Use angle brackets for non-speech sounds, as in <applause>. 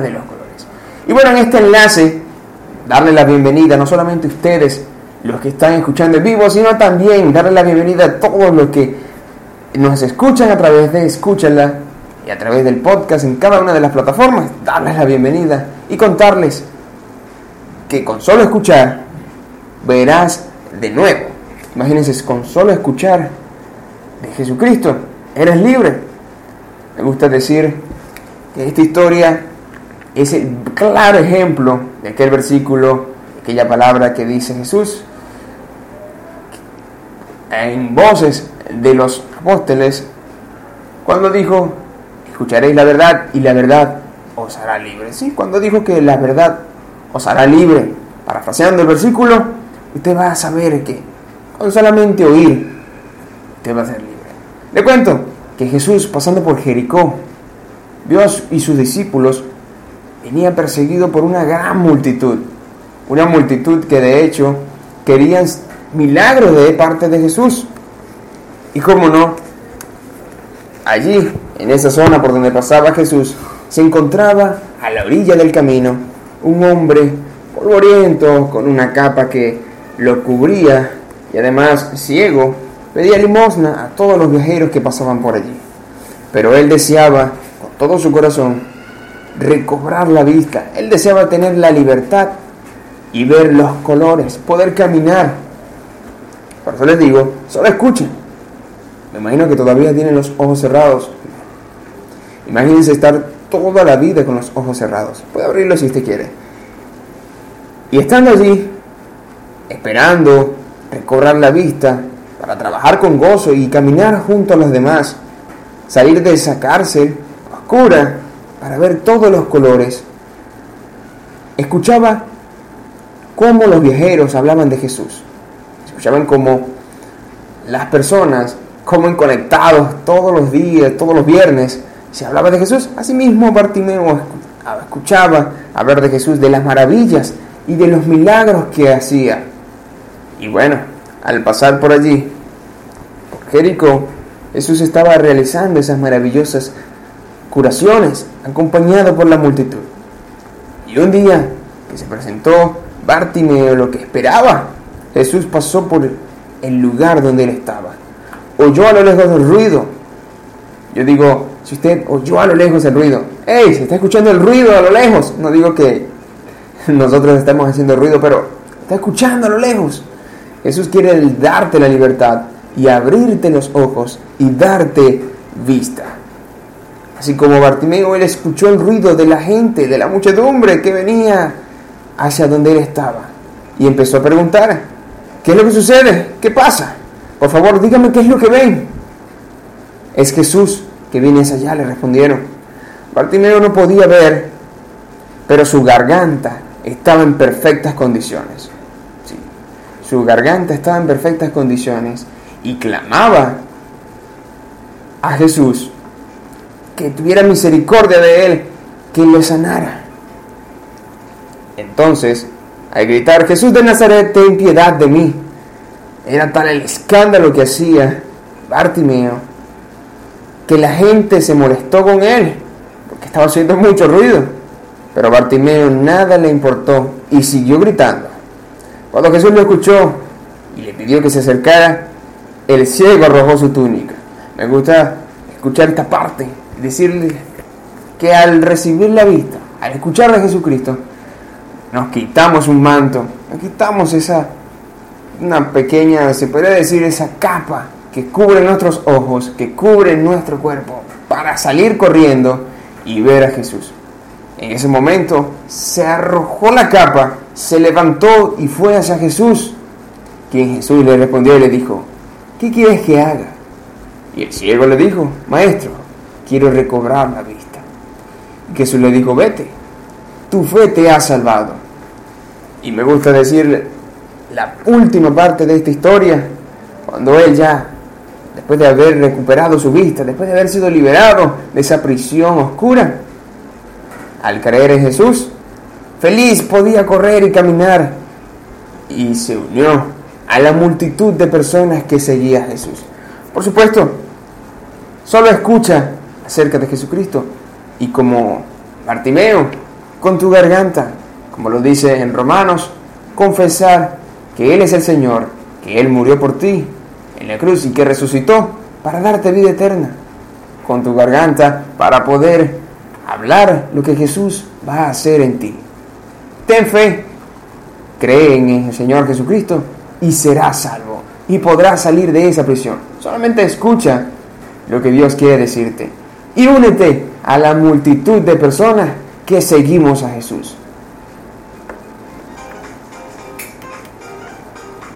de los colores. Y bueno, en este enlace, darle la bienvenida no solamente a ustedes, los que están escuchando en vivo, sino también darle la bienvenida a todos los que nos escuchan a través de Escúchala y a través del podcast en cada una de las plataformas, darles la bienvenida y contarles que con solo escuchar verás de nuevo. Imagínense, con solo escuchar de Jesucristo, eres libre. Me gusta decir que esta historia es el claro ejemplo de aquel versículo, aquella palabra que dice Jesús en voces de los apóstoles cuando dijo, escucharéis la verdad y la verdad os hará libre. Sí, cuando dijo que la verdad os hará libre, parafraseando el versículo, usted va a saber que con solamente oír, usted va a ser libre. Le cuento que Jesús, pasando por Jericó, vio y sus discípulos venía perseguido por una gran multitud, una multitud que de hecho querían milagros de parte de Jesús. Y cómo no, allí, en esa zona por donde pasaba Jesús, se encontraba a la orilla del camino un hombre polvoriento con una capa que lo cubría y además ciego, pedía limosna a todos los viajeros que pasaban por allí. Pero él deseaba con todo su corazón recobrar la vista. Él deseaba tener la libertad y ver los colores, poder caminar. Por eso les digo, solo escuchen. Me imagino que todavía tienen los ojos cerrados. Imagínense estar toda la vida con los ojos cerrados. Puede abrirlos si usted quiere. Y estando allí, esperando recobrar la vista para trabajar con gozo y caminar junto a los demás, salir de esa cárcel oscura para ver todos los colores, escuchaba cómo los viajeros hablaban de Jesús. Escuchaban cómo las personas, como conectados todos los días, todos los viernes, se hablaba de Jesús. Asimismo, Bartimeo escuchaba hablar de Jesús, de las maravillas y de los milagros que hacía. Y bueno, al pasar por allí, por Jericó, Jesús estaba realizando esas maravillosas curaciones, acompañado por la multitud. Y un día que se presentó Bartimeo lo que esperaba, Jesús pasó por el lugar donde él estaba. Oyó a lo lejos el ruido. Yo digo, si usted oyó a lo lejos el ruido, ¡Ey! Se está escuchando el ruido a lo lejos. No digo que <laughs> nosotros estamos haciendo ruido, pero está escuchando a lo lejos. Jesús quiere darte la libertad y abrirte los ojos y darte vista. Así como Bartimeo, él escuchó el ruido de la gente, de la muchedumbre que venía hacia donde él estaba. Y empezó a preguntar, ¿qué es lo que sucede? ¿Qué pasa? Por favor, dígame qué es lo que ven. Es Jesús que viene hacia allá, le respondieron. Bartimeo no podía ver, pero su garganta estaba en perfectas condiciones. su garganta estaba en perfectas condiciones y clamaba a Jesús que tuviera misericordia de él, que lo sanara. Entonces, al gritar, Jesús de Nazaret, ten piedad de mí, era tal el escándalo que hacía Bartimeo, que la gente se molestó con él, porque estaba haciendo mucho ruido. Pero Bartimeo nada le importó y siguió gritando. Cuando Jesús lo escuchó y le pidió que se acercara, el ciego arrojó su túnica. Me gusta escuchar esta parte decirle que al recibir la vista, al escuchar a Jesucristo, nos quitamos un manto, nos quitamos esa, una pequeña, se podría decir, esa capa que cubre nuestros ojos, que cubre nuestro cuerpo, para salir corriendo y ver a Jesús. En ese momento se arrojó la capa, se levantó y fue hacia Jesús, quien Jesús le respondió y le dijo, ¿qué quieres que haga? Y el ciego le dijo, Maestro, quiero recobrar la vista. Y Jesús le dijo, vete, tu fe te ha salvado. Y me gusta decir la última parte de esta historia, cuando él ya, después de haber recuperado su vista, después de haber sido liberado de esa prisión oscura, al creer en Jesús, feliz podía correr y caminar y se unió a la multitud de personas que seguía a Jesús. Por supuesto, solo escucha acerca de Jesucristo. Y como Bartimeo con tu garganta, como lo dice en Romanos, confesar que Él es el Señor, que Él murió por ti en la cruz y que resucitó para darte vida eterna, con tu garganta para poder hablar lo que Jesús va a hacer en ti. Ten fe, cree en el Señor Jesucristo y serás salvo y podrás salir de esa prisión. Solamente escucha lo que Dios quiere decirte y únete a la multitud de personas que seguimos a Jesús.